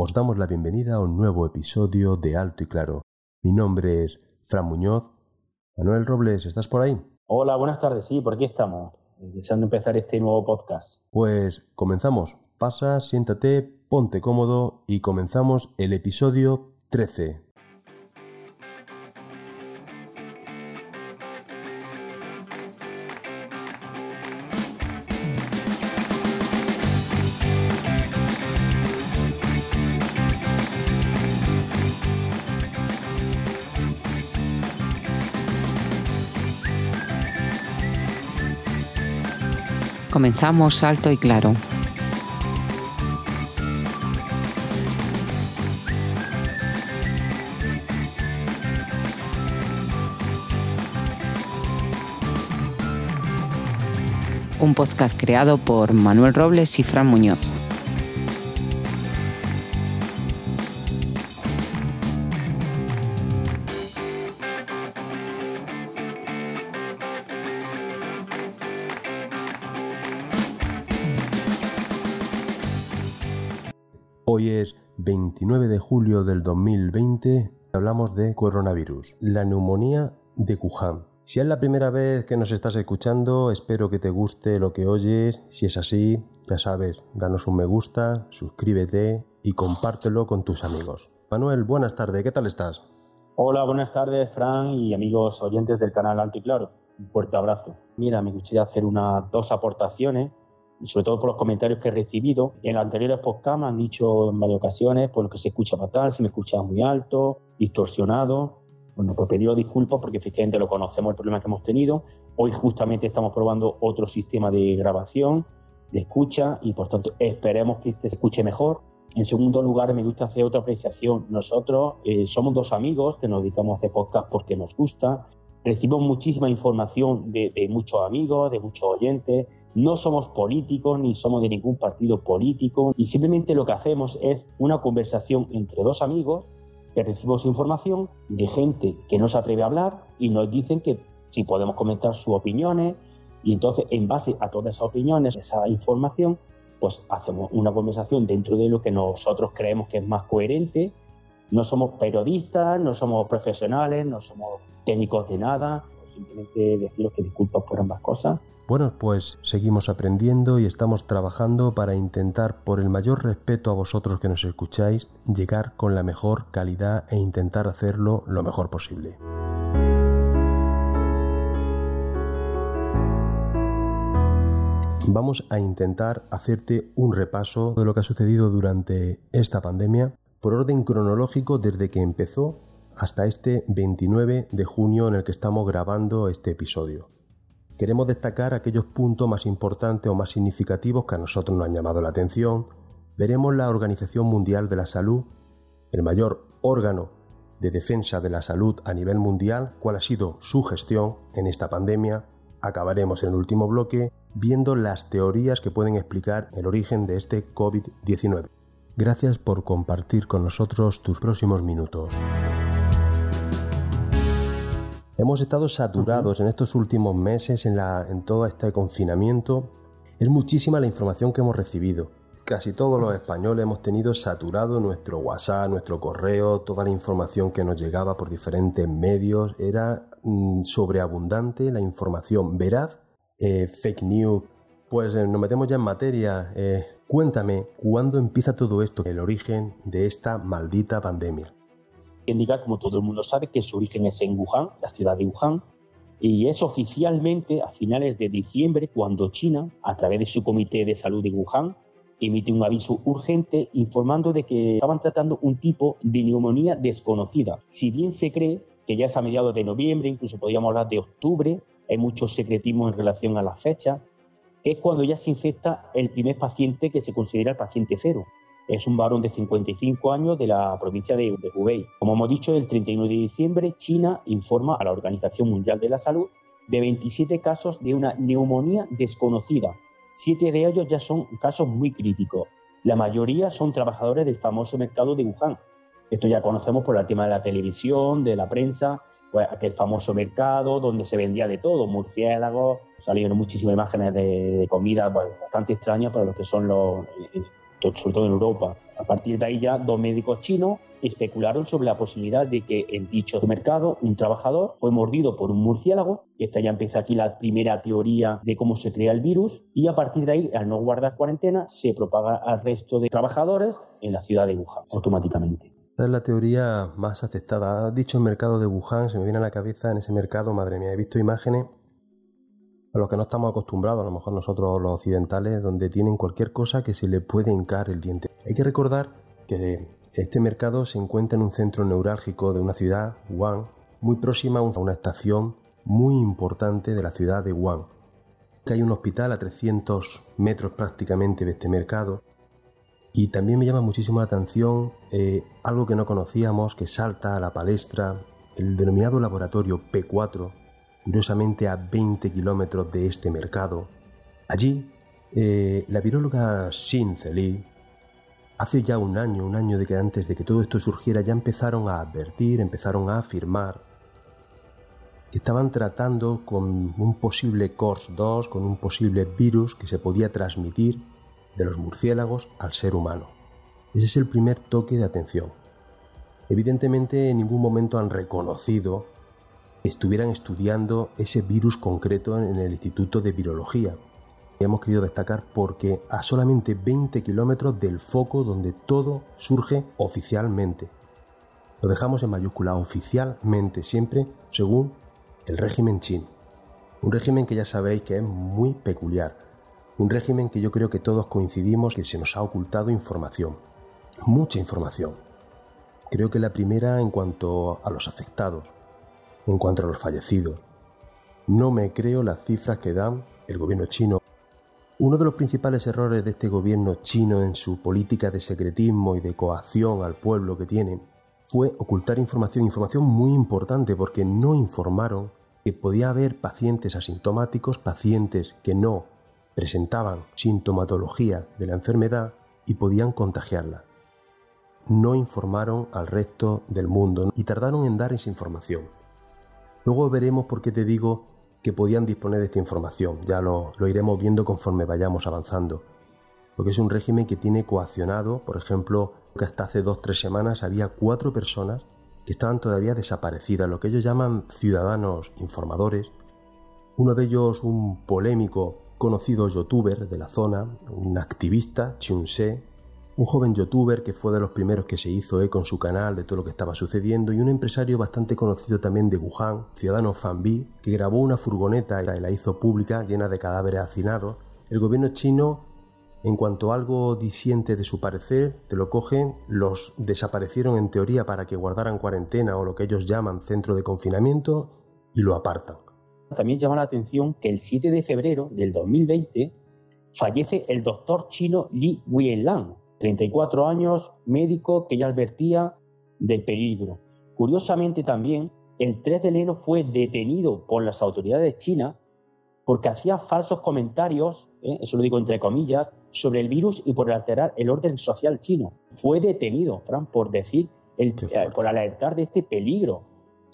Os damos la bienvenida a un nuevo episodio de Alto y Claro. Mi nombre es Fran Muñoz. Manuel Robles, ¿estás por ahí? Hola, buenas tardes. Sí, por aquí estamos, deseando empezar este nuevo podcast. Pues comenzamos. Pasa, siéntate, ponte cómodo y comenzamos el episodio 13. Comenzamos alto y claro. Un podcast creado por Manuel Robles y Fran Muñoz. Julio del 2020. Hablamos de coronavirus, la neumonía de Wuhan. Si es la primera vez que nos estás escuchando, espero que te guste lo que oyes. Si es así, ya sabes, danos un me gusta, suscríbete y compártelo con tus amigos. Manuel, buenas tardes, ¿qué tal estás? Hola, buenas tardes, Fran y amigos oyentes del canal Alto y Claro. Un fuerte abrazo. Mira, me gustaría hacer unas dos aportaciones y sobre todo por los comentarios que he recibido. En los anteriores podcasts me han dicho en varias ocasiones pues, que se escucha fatal, se me escucha muy alto, distorsionado. Bueno, pues pediros disculpas porque efectivamente lo conocemos el problema que hemos tenido. Hoy justamente estamos probando otro sistema de grabación, de escucha y por tanto esperemos que este se escuche mejor. En segundo lugar, me gusta hacer otra apreciación. Nosotros eh, somos dos amigos que nos dedicamos a hacer podcast porque nos gusta, recibimos muchísima información de, de, muchos amigos, de muchos oyentes. No somos políticos ni somos de ningún partido político y simplemente lo que hacemos es una conversación entre dos amigos que recibimos información de gente que no se atreve a hablar y nos dicen que si podemos comentar sus opiniones y entonces en base a todas esas opiniones, esa información, pues hacemos una conversación dentro de lo que nosotros creemos que es más coherente. No somos periodistas, no somos profesionales, no somos técnicos de nada, simplemente deciros que disculpas por ambas cosas. Bueno, pues seguimos aprendiendo y estamos trabajando para intentar, por el mayor respeto a vosotros que nos escucháis, llegar con la mejor calidad e intentar hacerlo lo mejor posible. Vamos a intentar hacerte un repaso de lo que ha sucedido durante esta pandemia por orden cronológico desde que empezó hasta este 29 de junio en el que estamos grabando este episodio. Queremos destacar aquellos puntos más importantes o más significativos que a nosotros nos han llamado la atención. Veremos la Organización Mundial de la Salud, el mayor órgano de defensa de la salud a nivel mundial, cuál ha sido su gestión en esta pandemia. Acabaremos en el último bloque viendo las teorías que pueden explicar el origen de este COVID-19. Gracias por compartir con nosotros tus próximos minutos. Hemos estado saturados en estos últimos meses en, la, en todo este confinamiento. Es muchísima la información que hemos recibido. Casi todos los españoles hemos tenido saturado nuestro WhatsApp, nuestro correo, toda la información que nos llegaba por diferentes medios. Era mmm, sobreabundante la información veraz, eh, fake news. Pues eh, nos metemos ya en materia. Eh, cuéntame, ¿cuándo empieza todo esto? El origen de esta maldita pandemia indicar, como todo el mundo sabe, que su origen es en Wuhan, la ciudad de Wuhan, y es oficialmente a finales de diciembre cuando China, a través de su Comité de Salud de Wuhan, emite un aviso urgente informando de que estaban tratando un tipo de neumonía desconocida. Si bien se cree que ya es a mediados de noviembre, incluso podríamos hablar de octubre, hay mucho secretismo en relación a la fecha, que es cuando ya se infecta el primer paciente que se considera el paciente cero. Es un varón de 55 años de la provincia de, de Hubei. Como hemos dicho, el 31 de diciembre China informa a la Organización Mundial de la Salud de 27 casos de una neumonía desconocida. Siete de ellos ya son casos muy críticos. La mayoría son trabajadores del famoso mercado de Wuhan. Esto ya conocemos por el tema de la televisión, de la prensa, pues aquel famoso mercado donde se vendía de todo, murciélagos, salieron muchísimas imágenes de, comida pues, bastante extrañas para los que son los, eh, sobre todo en Europa. A partir de ahí ya dos médicos chinos especularon sobre la posibilidad de que en dicho mercado un trabajador fue mordido por un murciélago. Esta ya empieza aquí la primera teoría de cómo se crea el virus. Y a partir de ahí, al no guardar cuarentena, se propaga al resto de trabajadores en la ciudad de Wuhan automáticamente. Esta es la teoría más aceptada. Has dicho el mercado de Wuhan, se me viene a la cabeza en ese mercado, madre mía, he visto imágenes a los que no estamos acostumbrados, a lo mejor nosotros los occidentales, donde tienen cualquier cosa que se le puede hincar el diente. Hay que recordar que este mercado se encuentra en un centro neurálgico de una ciudad, Wuhan, muy próxima a una estación muy importante de la ciudad de Wuhan. Que hay un hospital a 300 metros prácticamente de este mercado. Y también me llama muchísimo la atención eh, algo que no conocíamos, que salta a la palestra, el denominado laboratorio P4, curiosamente a 20 kilómetros de este mercado. Allí, eh, la viróloga Xin Zeli, hace ya un año, un año de que antes de que todo esto surgiera, ya empezaron a advertir, empezaron a afirmar que estaban tratando con un posible CORS-2, con un posible virus que se podía transmitir de los murciélagos al ser humano. Ese es el primer toque de atención. Evidentemente en ningún momento han reconocido estuvieran estudiando ese virus concreto en el Instituto de Virología. Hemos querido destacar porque a solamente 20 kilómetros del foco donde todo surge oficialmente. Lo dejamos en mayúscula oficialmente, siempre según el régimen chino. Un régimen que ya sabéis que es muy peculiar. Un régimen que yo creo que todos coincidimos que se nos ha ocultado información. Mucha información. Creo que la primera en cuanto a los afectados, en cuanto a los fallecidos. No me creo las cifras que dan el gobierno chino. Uno de los principales errores de este gobierno chino en su política de secretismo y de coacción al pueblo que tiene fue ocultar información, información muy importante porque no informaron que podía haber pacientes asintomáticos, pacientes que no presentaban sintomatología de la enfermedad y podían contagiarla. No informaron al resto del mundo y tardaron en dar esa información. Luego veremos por qué te digo que podían disponer de esta información, ya lo, iremos viendo conforme vayamos avanzando. Porque es un régimen que tiene coaccionado, por ejemplo, que hasta hace dos o tres semanas había cuatro personas que estaban todavía desaparecidas, lo que ellos llaman ciudadanos informadores. Uno de ellos, un polémico conocido youtuber de la zona, un activista, Chun Se, un joven youtuber que fue de los primeros que se hizo eco en su canal de todo lo que estaba sucediendo y un empresario bastante conocido también de Wuhan, ciudadano Fanbi, que grabó una furgoneta y la hizo pública llena de cadáveres hacinados. El gobierno chino, en cuanto algo disiente de su parecer, te lo cogen, los desaparecieron en teoría para que guardaran cuarentena o lo que ellos llaman centro de confinamiento y lo apartan. También llama la atención que el 7 de febrero del 2020 fallece el doctor chino Li Weilan, 34 años, médico que ya advertía del peligro. Curiosamente también, el 3 de enero fue detenido por las autoridades chinas porque hacía falsos comentarios, ¿eh? eso lo digo entre comillas, sobre el virus y por alterar el orden social chino. Fue detenido, Fran, por decir, el, eh, por alertar de este peligro.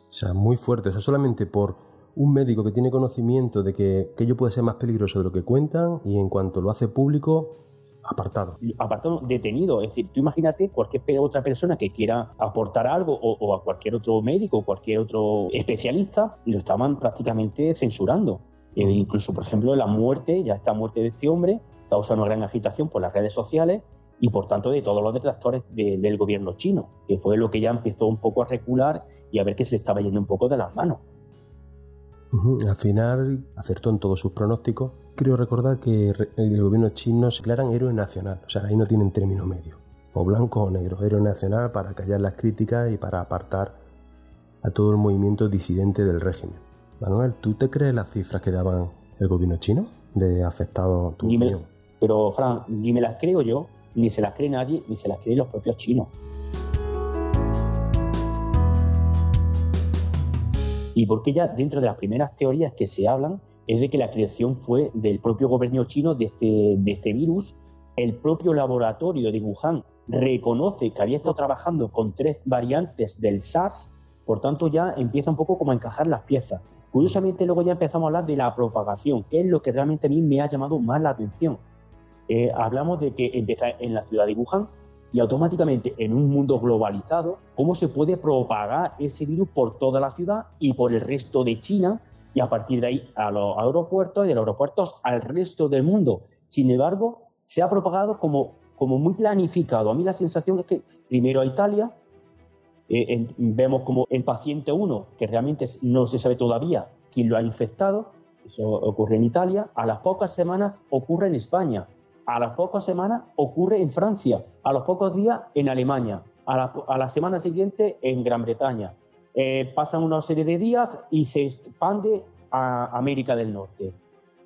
O sea, muy fuerte. O sea, solamente por un médico que tiene conocimiento de que aquello puede ser más peligroso de lo que cuentan y en cuanto lo hace público, apartado. Apartado, detenido. Es decir, tú imagínate cualquier otra persona que quiera aportar algo o, a cualquier otro médico o cualquier otro especialista, lo estaban prácticamente censurando. E incluso, por ejemplo, la muerte, ya esta muerte de este hombre, causa una gran agitación por las redes sociales y por tanto de todos los detractores del gobierno chino, que fue lo que ya empezó un poco a recular y a ver que se estaba yendo un poco de las manos. Al final acertó en todos sus pronósticos Creo recordar que el gobierno chino se declaran héroe nacional, o sea, ahí no tienen término medio, o blanco o negro, héroe nacional para callar las críticas y para apartar a todo el movimiento disidente del régimen. Manuel, ¿tú te crees las cifras que daban el gobierno chino de afectados? Tu pero, Fran, ni me las creo yo, ni se las cree nadie, ni se las creen los propios chinos. Y porque ya dentro de las primeras teorías que se hablan es de que la creación fue del propio gobierno chino de este, de este virus. El propio laboratorio de Wuhan reconoce que había estado trabajando con tres variantes del SARS, por tanto ya empieza un poco como a encajar las piezas. Curiosamente luego ya empezamos a hablar de la propagación, que es lo que realmente a mí me ha llamado más la atención. Eh, hablamos de que empieza en la ciudad de Wuhan y automáticamente en un mundo globalizado, cómo se puede propagar ese virus por toda la ciudad y por el resto de China y a partir de ahí a los aeropuertos y de los aeropuertos al resto del mundo. Sin embargo, se ha propagado como, como muy planificado. A mí la sensación es que primero a Italia, eh, vemos como el paciente 1, que realmente no se sabe todavía quién lo ha infectado, eso ocurre en Italia, a las pocas semanas ocurre en España, a las pocas semanas ocurre en Francia, a los pocos días en Alemania, a la, a la semana siguiente en Gran Bretaña. Eh, pasan una serie de días y se expande a América del Norte.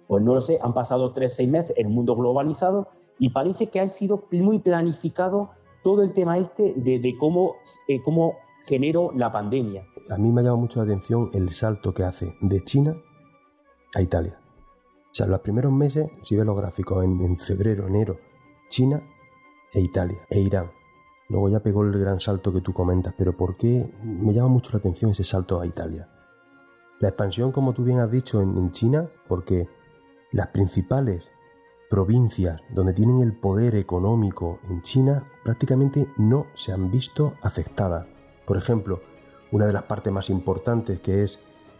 Pues no lo sé, han pasado tres, seis meses en un mundo globalizado y parece que ha sido muy planificado todo el tema este de, cómo, eh, cómo generó la pandemia. A mí me ha llamado mucho la atención el salto que hace de China a Italia. O sea, los primeros meses, si ves los gráficos, en febrero, enero, China e Italia e Irán. Luego ya pegó el gran salto que tú comentas, pero ¿por qué me llama mucho la atención ese salto a Italia? La expansión, como tú bien has dicho, en, China, porque las principales provincias donde tienen el poder económico en China prácticamente no se han visto afectadas. Por ejemplo, una de las partes más importantes que es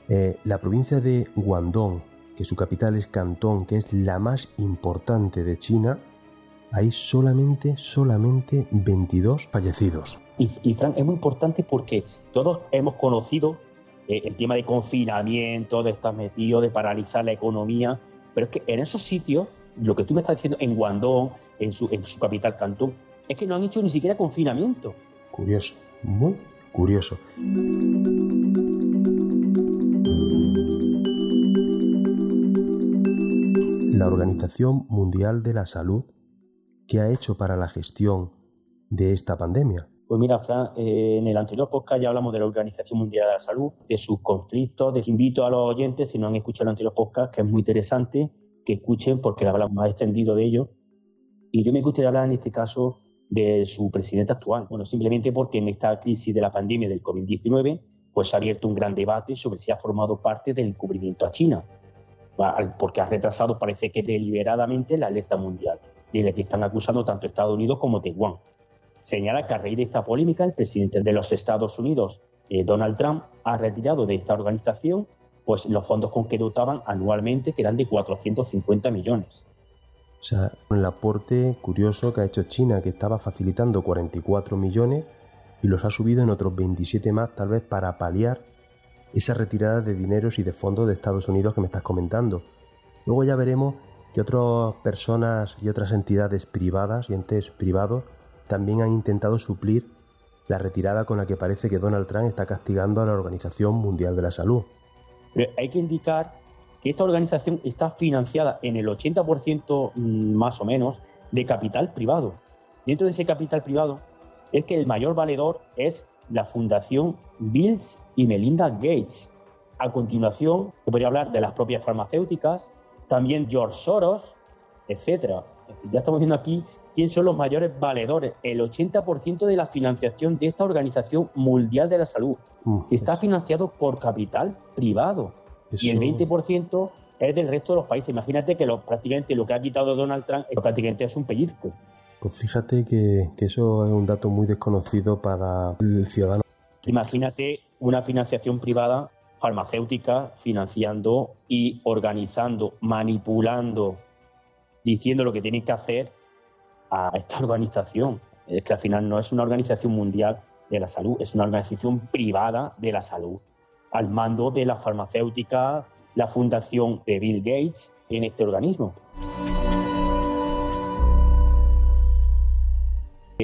eh, la provincia de Guangdong, que su capital es Cantón, que es la más importante de China, hay solamente, solamente 22 fallecidos. Y, y Frank, es muy importante porque todos hemos conocido eh, el tema de confinamiento, de estar metido, de paralizar la economía, pero es que en esos sitios, lo que tú me estás diciendo en Guangdong, en su, en su capital Cantón, es que no han hecho ni siquiera confinamiento. Curioso, muy curioso. La Organización Mundial de la Salud ¿Qué ha hecho para la gestión de esta pandemia? Pues mira, Fran, eh, en el anterior podcast ya hablamos de la Organización Mundial de la Salud, de sus conflictos. Les invito a los oyentes, si no han escuchado el anterior podcast, que es muy interesante, que escuchen porque hablamos más extendido de ello. Y yo me gustaría hablar en este caso de su presidente actual. Bueno, simplemente porque en esta crisis de la pandemia del COVID-19, pues ha abierto un gran debate sobre si ha formado parte del encubrimiento a China, porque ha retrasado, parece que deliberadamente, la alerta mundial de la que están acusando tanto Estados Unidos como Taiwán. Señala que a raíz de esta polémica, el presidente de los Estados Unidos, eh, Donald Trump, ha retirado de esta organización pues, los fondos con que dotaban anualmente, que eran de 450 millones. O sea, el aporte curioso que ha hecho China, que estaba facilitando 44 millones y los ha subido en otros 27 más, tal vez para paliar esa retirada de dineros y de fondos de Estados Unidos que me estás comentando. Luego ya veremos que otras personas y otras entidades privadas y entes privados también han intentado suplir la retirada con la que parece que Donald Trump está castigando a la Organización Mundial de la Salud. hay que indicar que esta organización está financiada en el 80% mm, más o menos de capital privado. Dentro de ese capital privado es que el mayor valedor es la Fundación Bills y Melinda Gates. A continuación, se podría hablar de las propias farmacéuticas, también George Soros, etcétera. Ya estamos viendo aquí quién son los mayores valedores. El 80% de la financiación de esta Organización Mundial de la Salud, que está financiado por capital privado. Y el 20% es del resto de los países. Imagínate que lo, prácticamente lo que ha quitado Donald Trump prácticamente es un pellizco. Pues fíjate que, que eso es un dato muy desconocido para el ciudadano. Imagínate una financiación privada farmacéutica financiando y organizando, manipulando, diciendo lo que tienen que hacer a esta organización. Es que al final no es una organización mundial de la salud, es una organización privada de la salud, al mando de la farmacéutica, la fundación de Bill Gates en este organismo.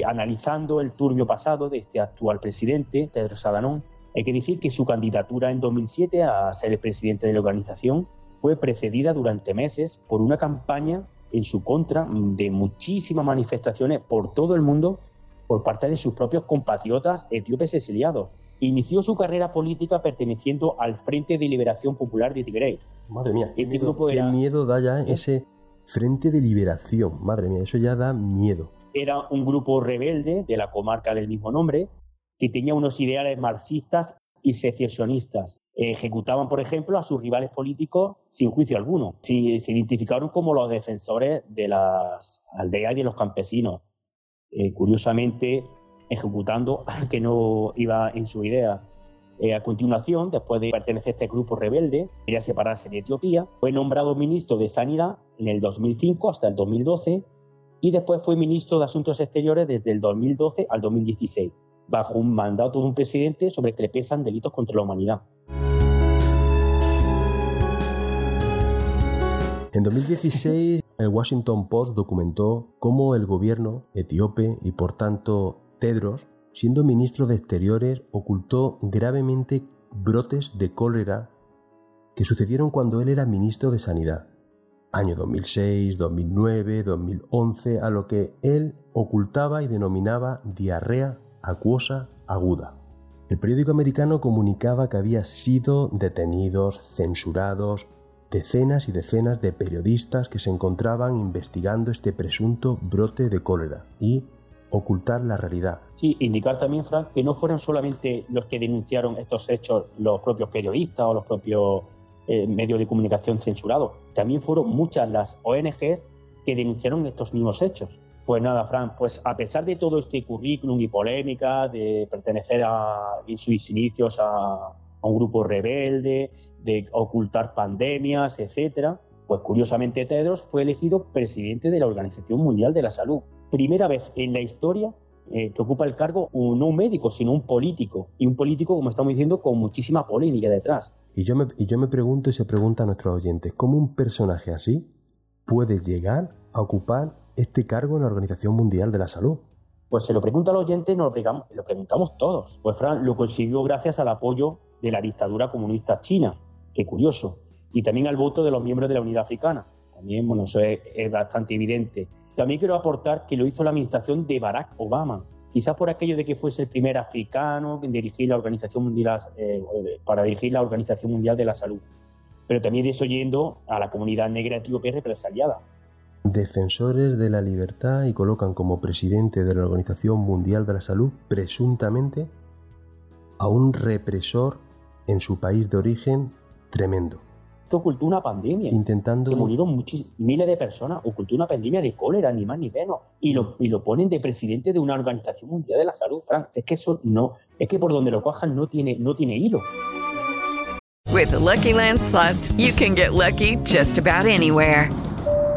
Analizando el turbio pasado de este actual presidente, Pedro Adhanom, hay que decir que su candidatura en 2007 a ser el presidente de la organización fue precedida durante meses por una campaña en su contra de muchísimas manifestaciones por todo el mundo por parte de sus propios compatriotas etíopes exiliados. Inició su carrera política perteneciendo al Frente de Liberación Popular de Tigray. Madre mía, qué, Este miedo, grupo qué miedo da ya ¿Eh? ese Frente de Liberación. Madre mía, eso ya da miedo. Era un grupo rebelde de la comarca del mismo nombre que tenía unos ideales marxistas y secesionistas. Ejecutaban, por ejemplo, a sus rivales políticos sin juicio alguno. Se, se identificaron como los defensores de las aldeas y de los campesinos. Eh, curiosamente, ejecutando al que no iba en su idea. Eh, a continuación, después de pertenecer a este grupo rebelde, quería separarse de Etiopía, fue nombrado ministro de Sanidad en el 2005 hasta el 2012 y después fue ministro de Asuntos Exteriores desde el 2012 al 2016, bajo un mandato de un presidente sobre el que le pesan delitos contra la humanidad. En 2016, el Washington Post documentó cómo el gobierno etíope y por tanto Tedros, siendo ministro de Exteriores, ocultó gravemente brotes de cólera que sucedieron cuando él era ministro de Sanidad. Año 2006, 2009, 2011, a lo que él ocultaba y denominaba diarrea acuosa aguda. El periódico americano comunicaba que había sido detenidos, censurados, decenas y decenas de periodistas que se encontraban investigando este presunto brote de cólera y ocultar la realidad. Sí, indicar también, Frank, que no fueron solamente los que denunciaron estos hechos los propios periodistas o los propios eh, medios de comunicación censurados, también fueron muchas las ONGs que denunciaron estos mismos hechos. Pues nada, Fran, pues a pesar de todo este currículum y polémica, de pertenecer a, en sus inicios a, un grupo rebelde, de ocultar pandemias, etcétera, pues curiosamente Tedros fue elegido presidente de la Organización Mundial de la Salud. Primera vez en la historia eh, que ocupa el cargo un- no un médico, sino un político. Y un político, como estamos diciendo, con muchísima polémica detrás. Y yo me, y yo me pregunto y se pregunta a nuestros oyentes, ¿cómo un personaje así puede llegar a ocupar este cargo en la Organización Mundial de la Salud? Pues se lo pregunta al oyente y nos lo, pregamos- lo preguntamos todos. Pues Fran lo consiguió gracias al apoyo de la dictadura comunista china. Qué curioso. Y también al voto de los miembros de la Unidad Africana. También, bueno, eso es, es bastante evidente. También quiero aportar que lo hizo la administración de Barack Obama. Quizás por aquello de que fuese el primer africano en dirigir la Organización Mundial, eh, para dirigir la Organización Mundial de la Salud. Pero también desoyendo a la comunidad negra etíope represaliada. Defensores de la libertad y colocan como presidente de la Organización Mundial de la Salud presuntamente a un represor en su país de origen tremendo, Esto ocultó una pandemia. intentando... que murieron muchis- miles de personas, ocultó una pandemia de cólera, ni más ni menos, y lo, y lo ponen de presidente de una organización mundial de la salud, Frank. Es que eso no, es que por donde lo cojan no tiene, no tiene hilo. With the Lucky Land slots, you can get lucky just about anywhere.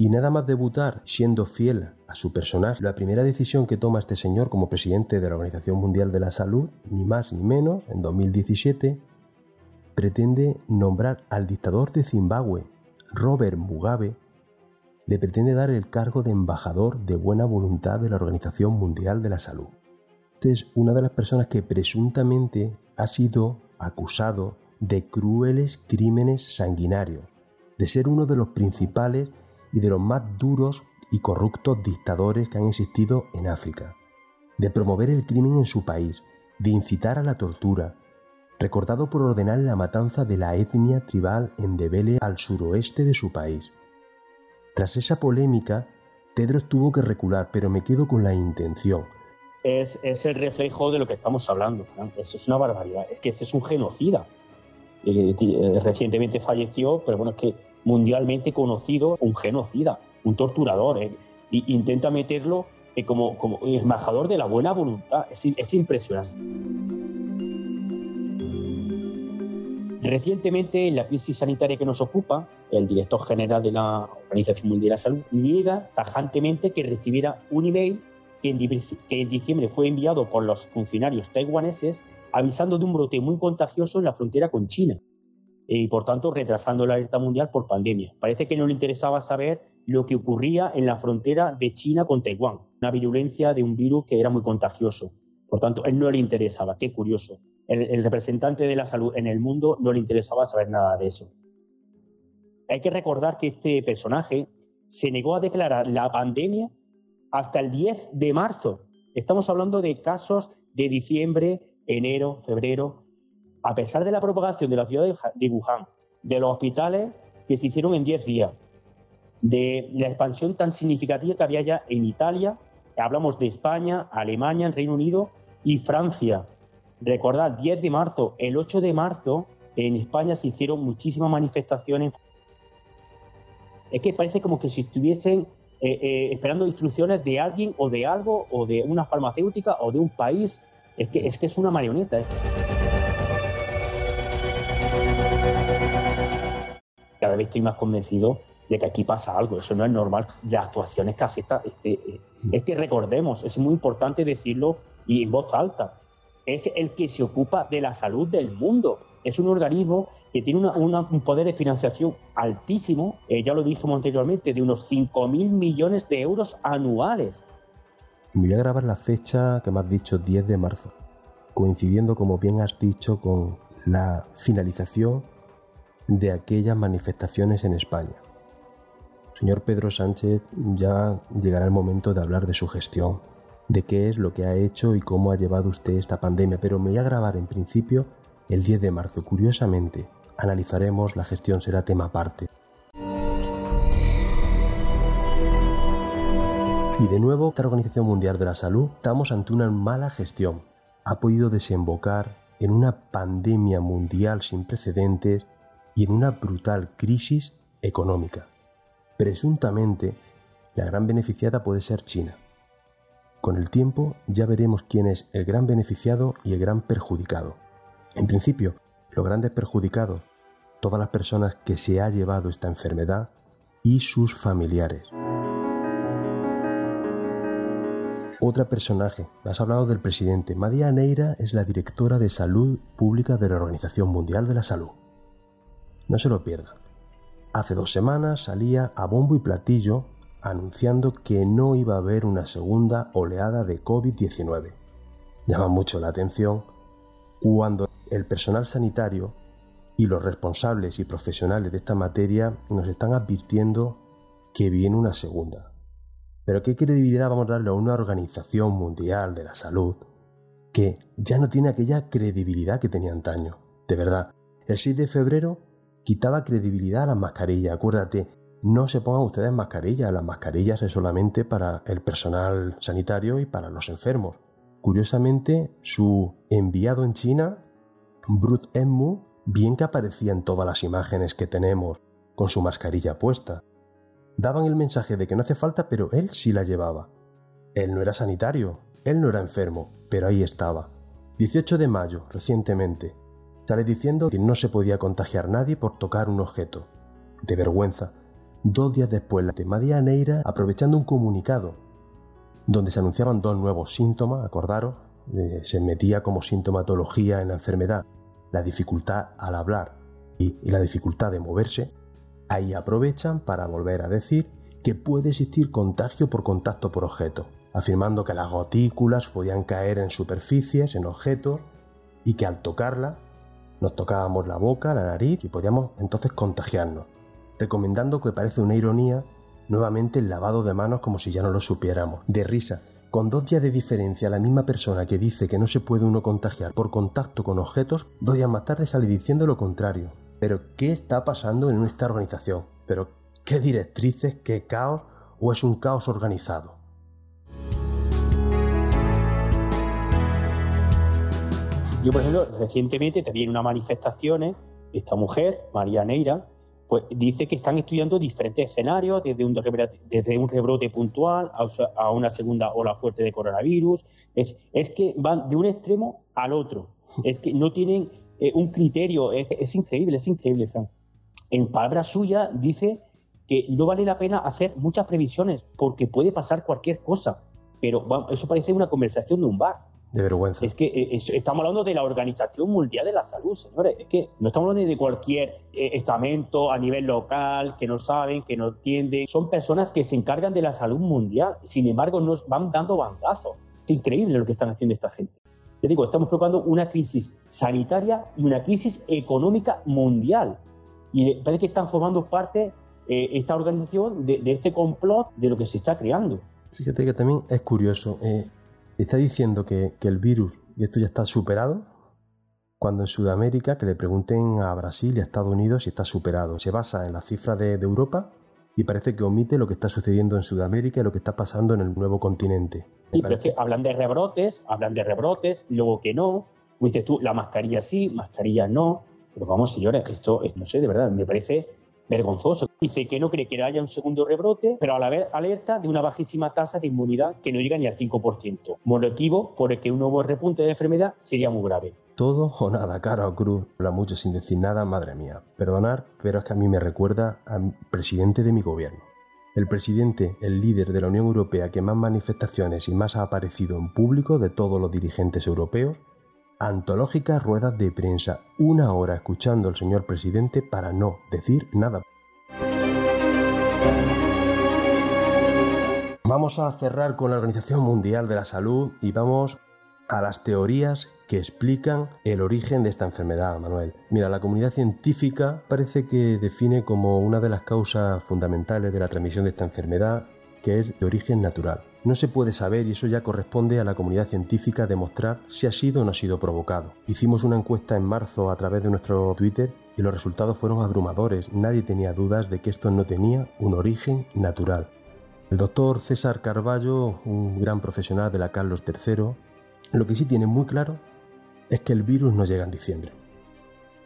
Y nada más debutar siendo fiel a su personaje, la primera decisión que toma este señor como presidente de la Organización Mundial de la Salud, ni más ni menos, en 2017, pretende nombrar al dictador de Zimbabue, Robert Mugabe, le pretende dar el cargo de embajador de buena voluntad de la Organización Mundial de la Salud. Este es una de las personas que presuntamente ha sido acusado de crueles crímenes sanguinarios, de ser uno de los principales y de los más duros y corruptos dictadores que han existido en África, de promover el crimen en su país, de incitar a la tortura, recordado por ordenar la matanza de la etnia tribal en Debele al suroeste de su país. Tras esa polémica, Tedros tuvo que recular, pero me quedo con la intención. Es, es el reflejo de lo que estamos hablando, Frank. Es una barbaridad. Es que ese es un genocida. Eh, eh, recientemente falleció, pero bueno, es que mundialmente conocido, un genocida, un torturador. eh, y intenta meterlo eh, como, como embajador de la buena voluntad. Es, es impresionante. Recientemente, en la crisis sanitaria que nos ocupa, el director general de la Organización Mundial de la Salud niega tajantemente que recibiera un email que en, diciembre fue enviado por los funcionarios taiwaneses avisando de un brote muy contagioso en la frontera con China y por tanto retrasando la alerta mundial por pandemia. Parece que no le interesaba saber lo que ocurría en la frontera de China con Taiwán, una virulencia de un virus que era muy contagioso. Por tanto, él no le interesaba, qué curioso. el representante de la salud en el mundo no le interesaba saber nada de eso. Hay que recordar que este personaje se negó a declarar la pandemia hasta el 10 de marzo. Estamos hablando de casos de diciembre, enero, febrero. A pesar de la propagación de la ciudad de Wuhan, de los hospitales que se hicieron en 10 días, de la expansión tan significativa que había ya en Italia, hablamos de España, Alemania, Reino Unido y Francia. Recordad, 10 de marzo, el 8 de marzo en España se hicieron muchísimas manifestaciones. Es que parece como que si estuviesen eh, eh, esperando instrucciones de alguien o de algo o de una farmacéutica o de un país. Es que es, que es una marioneta. Cada vez estoy más convencido de que aquí pasa algo. Eso no es normal. Las actuaciones que afecta. Este, es que recordemos, es muy importante decirlo y en voz alta. Es el que se ocupa de la salud del mundo es un organismo que tiene un poder de financiación altísimo, eh, ya lo dijimos anteriormente, de unos 5.000 millones de euros anuales. Voy a grabar la fecha que me has dicho, 10 de marzo, coincidiendo, como bien has dicho, con la finalización de aquellas manifestaciones en España. Señor Pedro Sánchez, ya llegará el momento de hablar de su gestión, de qué es lo que ha hecho y cómo ha llevado usted esta pandemia, pero me voy a grabar en principio el 10 de marzo. Curiosamente, analizaremos la gestión será tema aparte. Y de nuevo, esta Organización Mundial de la Salud estamos ante una mala gestión. Ha podido desembocar en una pandemia mundial sin precedentes y en una brutal crisis económica. Presuntamente, la gran beneficiada puede ser China. Con el tiempo ya veremos quién es el gran beneficiado y el gran perjudicado. En principio, los grandes perjudicados, todas las personas que se ha llevado esta enfermedad y sus familiares. Otra personaje, has hablado del presidente. María Neira es la directora de salud pública de la Organización Mundial de la Salud. No se lo pierdan. Hace dos semanas salía a bombo y platillo anunciando que no iba a haber una segunda oleada de COVID-19. Llama mucho la atención cuando el personal sanitario y los responsables y profesionales de esta materia nos están advirtiendo que viene una segunda. Pero ¿qué credibilidad vamos a darle a una organización mundial de la salud que ya no tiene aquella credibilidad que tenía antaño? De verdad, el 6 de febrero quitaba credibilidad a las mascarillas. Acuérdate, no se pongan ustedes mascarillas, las mascarillas es solamente para el personal sanitario y para los enfermos. Curiosamente, su enviado en China Bruce Emmu bien que aparecía en todas las imágenes que tenemos con su mascarilla puesta. Daban el mensaje de que no hace falta, pero él sí la llevaba. Él no era sanitario, él no era enfermo, pero ahí estaba. 18 de mayo, recientemente, sale diciendo que no se podía contagiar nadie por tocar un objeto. De vergüenza. Dos días después, la María Neira, aprovechando un comunicado, donde se anunciaban dos nuevos síntomas, acordaros, eh, se metía como sintomatología en la enfermedad la dificultad al hablar y, la dificultad de moverse, ahí aprovechan para volver a decir que puede existir contagio por contacto por objeto, afirmando que las gotículas podían caer en superficies, en objetos, y que al tocarla nos tocábamos la boca, la nariz y podíamos entonces contagiarnos, recomendando que parece una ironía nuevamente el lavado de manos como si ya no lo supiéramos, de risa, con dos días de diferencia, la misma persona que dice que no se puede uno contagiar por contacto con objetos, dos días más tarde sale diciendo lo contrario. Pero, ¿qué está pasando en esta organización? ¿Pero qué directrices, qué caos o es un caos organizado? Yo, por ejemplo, recientemente también unas manifestaciones, esta mujer, María Neira, pues dice que están estudiando diferentes escenarios, desde un rebrote, desde un rebrote puntual a, una segunda ola fuerte de coronavirus. Es, es que van de un extremo al otro. Es que no tienen eh, un criterio. Es, increíble, es increíble, Frank. En palabras suyas dice que no vale la pena hacer muchas previsiones porque puede pasar cualquier cosa. Pero eso parece una conversación de un bar. De vergüenza. Es que eh, estamos hablando de la Organización Mundial de la Salud, señores. Es que no estamos hablando de cualquier eh, estamento a nivel local que no saben, que no entienden. Son personas que se encargan de la salud mundial. Sin embargo, nos van dando bandazos. Es increíble lo que están haciendo esta gente. Les digo, estamos provocando una crisis sanitaria y una crisis económica mundial. Y parece que están formando parte eh, esta organización de, este complot de lo que se está creando. Fíjate que también es curioso. Eh, está diciendo que, el virus, y esto ya está superado, cuando en Sudamérica, que le pregunten a Brasil y a Estados Unidos si está superado. Se basa en la cifra de, Europa y parece que omite lo que está sucediendo en Sudamérica y lo que está pasando en el nuevo continente. Sí, pero es que hablan de rebrotes, hablan de rebrotes, luego que no. dices tú, la mascarilla sí, mascarilla no. Pero vamos, señores, esto, no sé, de verdad, me parece vergonzoso. Dice que no cree que haya un segundo rebrote, pero a la vez alerta de una bajísima tasa de inmunidad que no llega ni al 5%, motivo por el que un nuevo repunte de la enfermedad sería muy grave. Todo o nada, cara o cruz, habla mucho sin decir nada, madre mía. Perdonar, pero es que a mí me recuerda al presidente de mi gobierno. El presidente, el líder de la Unión Europea que más manifestaciones y más ha aparecido en público de todos los dirigentes europeos, antológicas ruedas de prensa, una hora escuchando al señor presidente para no decir nada. Vamos a cerrar con la Organización Mundial de la Salud y vamos a las teorías que explican el origen de esta enfermedad, Manuel. Mira, la comunidad científica parece que define como una de las causas fundamentales de la transmisión de esta enfermedad que es de origen natural. No se puede saber y eso ya corresponde a la comunidad científica demostrar si ha sido o no ha sido provocado. Hicimos una encuesta en marzo a través de nuestro Twitter y los resultados fueron abrumadores. Nadie tenía dudas de que esto no tenía un origen natural. El doctor César Carballo, un gran profesional de la Carlos III, lo que sí tiene muy claro es que el virus no llega en diciembre.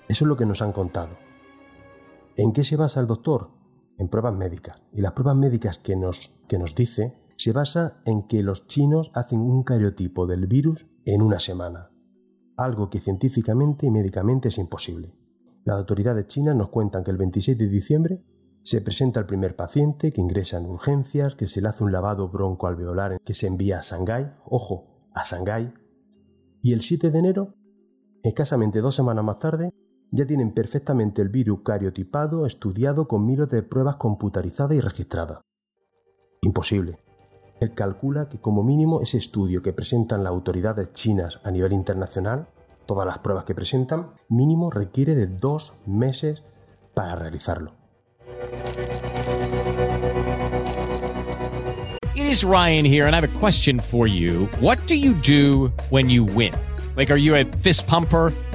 Eso es lo que nos han contado. ¿En qué se basa el doctor? En pruebas médicas. Y las pruebas médicas que nos, que nos dice se basa en que los chinos hacen un cariotipo del virus en una semana, algo que científicamente y médicamente es imposible. Las autoridades chinas nos cuentan que el 26 de diciembre se presenta el primer paciente que ingresa en urgencias, que se le hace un lavado broncoalveolar que se envía a Shanghái, ojo, a Shanghái, y el 7 de enero, escasamente dos semanas más tarde, ya tienen perfectamente el virus cariotipado, estudiado con miles de pruebas computarizadas y registradas. Imposible. Él calcula que como mínimo ese estudio que presentan las autoridades chinas a nivel internacional, todas las pruebas que presentan, mínimo requiere de dos meses para realizarlo. It is Ryan here and I have a question for you. What do you do when you win? Like are you a fist pumper?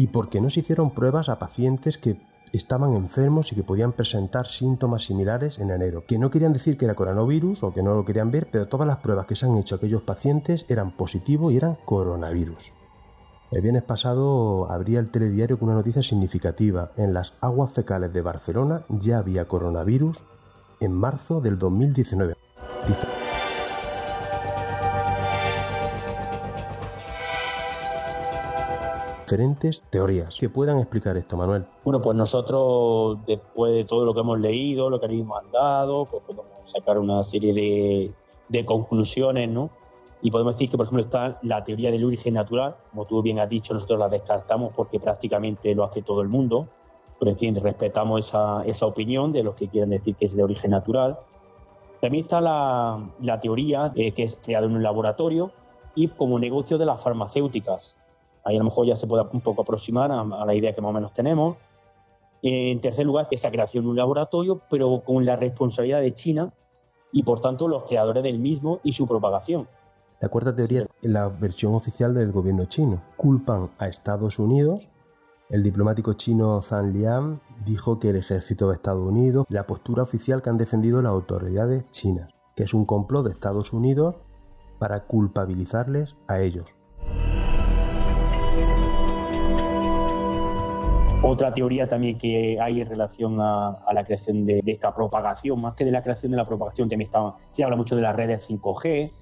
y porque no se hicieron pruebas a pacientes que estaban enfermos y que podían presentar síntomas similares en enero, que no querían decir que era coronavirus o que no lo querían ver, pero todas las pruebas que se han hecho a aquellos pacientes eran positivos y eran coronavirus. El viernes pasado abría el telediario con una noticia significativa. En las aguas fecales de Barcelona ya había coronavirus en marzo del 2019. Diferentes teorías que puedan explicar esto, Manuel. Bueno, pues nosotros, después de todo lo que hemos leído, lo que habéis mandado, pues podemos sacar una serie de, de conclusiones, ¿no? Y podemos decir que, por ejemplo, está la teoría del origen natural, como tú bien has dicho, nosotros la descartamos porque prácticamente lo hace todo el mundo, pero en fin, respetamos esa, esa opinión de los que quieren decir que es de origen natural. También está la, la teoría eh, que es creada en un laboratorio y como negocio de las farmacéuticas. Ahí a lo mejor ya se puede un poco aproximar a, la idea que más o menos tenemos. En tercer lugar, esa creación de un laboratorio, pero con la responsabilidad de China y por tanto los creadores del mismo y su propagación. La cuarta teoría la versión oficial del gobierno chino. Culpan a Estados Unidos El diplomático chino Zhang Liang dijo que el ejército de Estados Unidos, la postura oficial que han defendido las autoridades chinas, que es un complot de Estados Unidos para culpabilizarles a ellos. Otra teoría también que hay en relación a, la creación de, esta propagación, más que de la creación de la propagación, también se habla mucho de las redes 5G,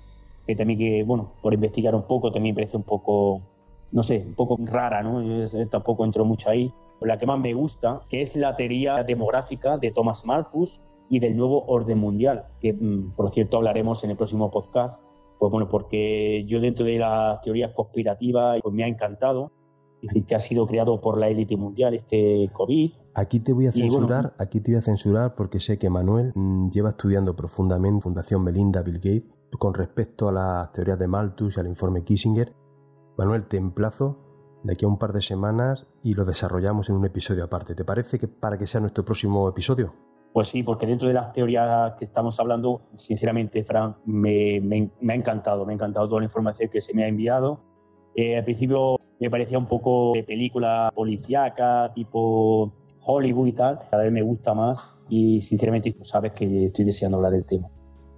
que también que, bueno, por investigar un poco, también parece un poco, no sé, un poco rara, ¿no? Yo tampoco entro mucho ahí. La que más me gusta, que es la teoría demográfica de Thomas Malthus y del nuevo orden mundial, que mm, por cierto hablaremos en el próximo podcast, pues bueno, porque yo dentro de las teorías conspirativas pues me ha encantado es decir, que ha sido creado por la élite mundial este COVID. Aquí te voy a censurar, aquí te voy a censurar porque sé que Manuel mm, lleva estudiando profundamente Fundación Melinda Bill Gates con respecto a las teorías de Malthus y al informe Kissinger. Manuel, te emplazo de aquí a un par de semanas y lo desarrollamos en un episodio aparte. ¿Te parece que para que sea nuestro próximo episodio? Pues sí, porque dentro de las teorías que estamos hablando, sinceramente, Fran, me, me ha encantado, me ha encantado toda la información que se me ha enviado eh, al principio me parecía un poco de película policíaca, tipo Hollywood y tal. Cada vez me gusta más y sinceramente sabes que estoy deseando hablar del tema.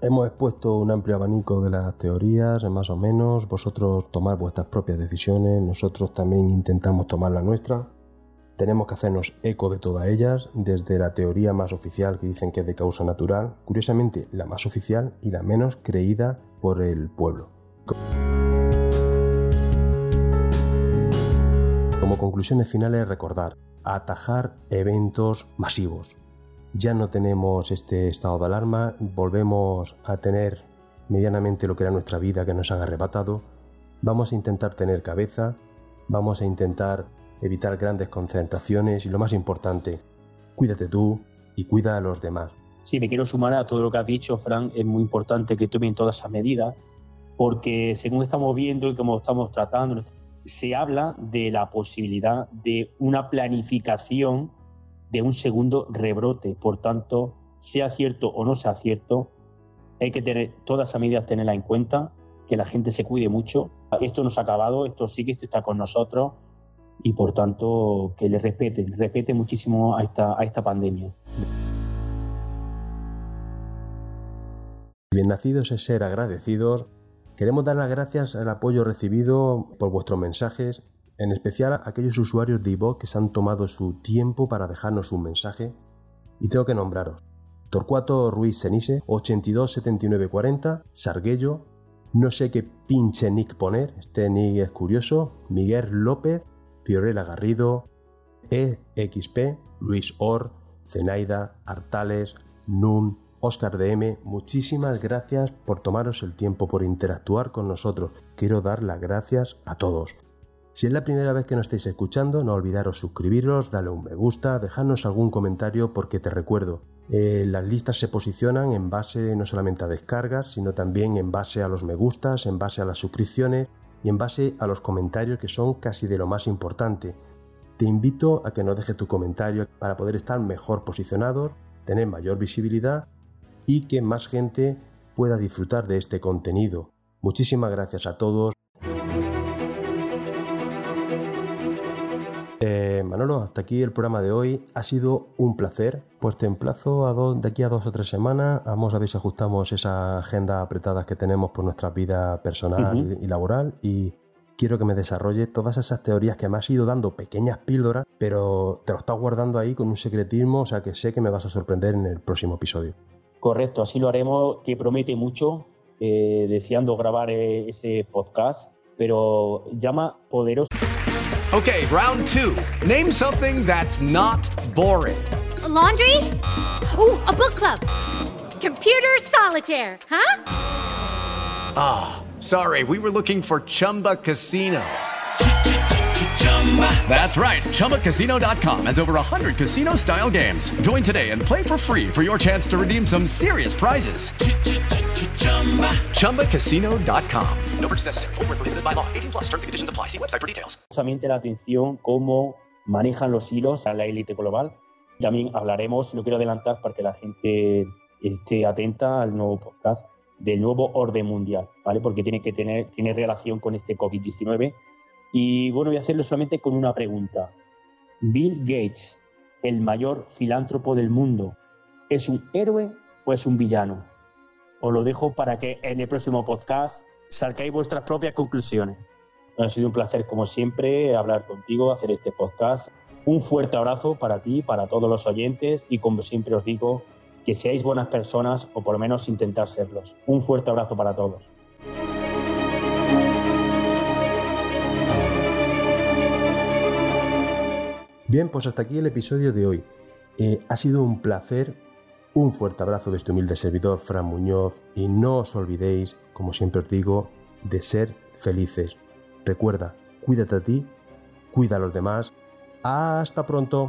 Hemos expuesto un amplio abanico de las teorías, más o menos. Vosotros tomar vuestras propias decisiones, nosotros también intentamos tomar la nuestra. Tenemos que hacernos eco de todas ellas, desde la teoría más oficial que dicen que es de causa natural, curiosamente la más oficial y la menos creída por el pueblo. Como conclusiones finales, recordar, atajar eventos masivos. Ya no tenemos este estado de alarma, volvemos a tener medianamente lo que era nuestra vida que nos han arrebatado. Vamos a intentar tener cabeza, vamos a intentar evitar grandes concentraciones y lo más importante, cuídate tú y cuida a los demás. Sí, me quiero sumar a todo lo que has dicho, Fran. Es muy importante que tomen todas esas medidas porque según estamos viendo y como estamos tratando se habla de la posibilidad de una planificación de un segundo rebrote. Por tanto, sea cierto o no sea cierto, hay que tener todas esas medidas, tenerlas en cuenta, que la gente se cuide mucho. Esto no se ha acabado, esto sigue, esto está con nosotros y por tanto que le respete, respete muchísimo a esta, a esta pandemia. Bien nacidos es ser agradecidos Queremos dar las gracias al apoyo recibido por vuestros mensajes, en especial a aquellos usuarios de iVoox que se han tomado su tiempo para dejarnos un mensaje. Y tengo que nombraros. Torcuato Ruiz Senise, 827940, Sarguello, no sé qué pinche nick poner, este nick es curioso, Miguel López, Fiorella Garrido, EXP, Luis Or, Zenaida, Artales, Nun, Oscar DM, muchísimas gracias por tomaros el tiempo, por interactuar con nosotros. Quiero dar las gracias a todos. Si es la primera vez que nos estáis escuchando, no olvidaros suscribiros, darle un me gusta, dejarnos algún comentario porque te recuerdo, eh, las listas se posicionan en base no solamente a descargas, sino también en base a los me gustas, en base a las suscripciones y en base a los comentarios que son casi de lo más importante. Te invito a que nos dejes tu comentario para poder estar mejor posicionados, tener mayor visibilidad y que más gente pueda disfrutar de este contenido. Muchísimas gracias a todos. Eh, Manolo, hasta aquí el programa de hoy. Ha sido un placer. Pues te emplazo a de aquí a dos o tres semanas. Vamos a ver si ajustamos esa agenda apretada que tenemos por nuestra vida personal y laboral. Y quiero que me desarrolles todas esas teorías que me has ido dando pequeñas píldoras, pero te lo estás guardando ahí con un secretismo, o sea que sé que me vas a sorprender en el próximo episodio. Correcto, así lo haremos, que promete mucho, eh, deseando grabar eh, ese podcast, pero llama poderoso. Okay, round two. Name something that's not boring. laundry? Ooh, a book club. Computer solitaire, huh? Ah, oh, sorry, we were looking for Chumba Casino. That's right. ChumbaCasino.com has over 100 casino style games. Join today and play for free for your chance to redeem some serious prizes. ChumbaCasino.com. No purchase necessary. Full prohibited by law. 18 plus terms and conditions apply. Website for details. La atención cómo manejan los hilos a la élite global. También hablaremos, lo quiero adelantar para que la gente esté atenta al nuevo podcast del nuevo orden mundial, ¿vale? Porque tiene que tener, tiene relación con este COVID-19 y bueno, voy a hacerlo solamente con una pregunta. Bill Gates, el mayor filántropo del mundo, ¿es un héroe o es un villano? Os lo dejo para que en el próximo podcast saquéis vuestras propias conclusiones. Ha sido un placer, como siempre, hablar contigo, hacer este podcast. Un fuerte abrazo para ti, para todos los oyentes y como siempre os digo, que seáis buenas personas o por lo menos intentar serlos. Un fuerte abrazo para todos. Bien, pues hasta aquí el episodio de hoy. Eh, ha sido un placer, un fuerte abrazo de este humilde servidor, Fran Muñoz, y no os olvidéis, como siempre os digo, de ser felices. Recuerda, cuídate a ti, cuida a los demás. Hasta pronto.